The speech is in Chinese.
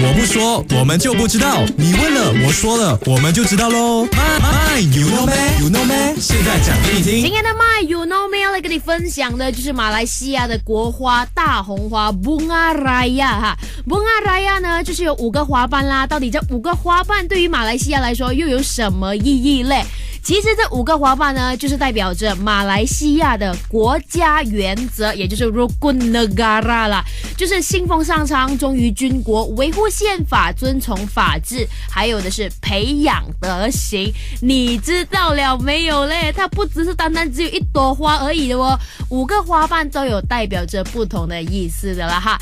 我不说，我们就不知道。你问了，我说了，我们就知道喽。My my，you know me，you know me，现在讲给你听。今天的 My You Know Me 要来跟你分享的就是马来西亚的国花大红花 Bunga Raya 哈，Bunga Raya 呢就是有五个花瓣啦，到底这五个花瓣对于马来西亚来说又有什么意义嘞？其实这五个花瓣呢，就是代表着马来西亚的国家原则，也就是 Rukun Negara 啦，就是信奉上苍、忠于军国、维护宪法、遵从法治，还有的是培养德行。你知道了没有嘞？它不只是单单只有一朵花而已的哦，五个花瓣都有代表着不同的意思的啦哈。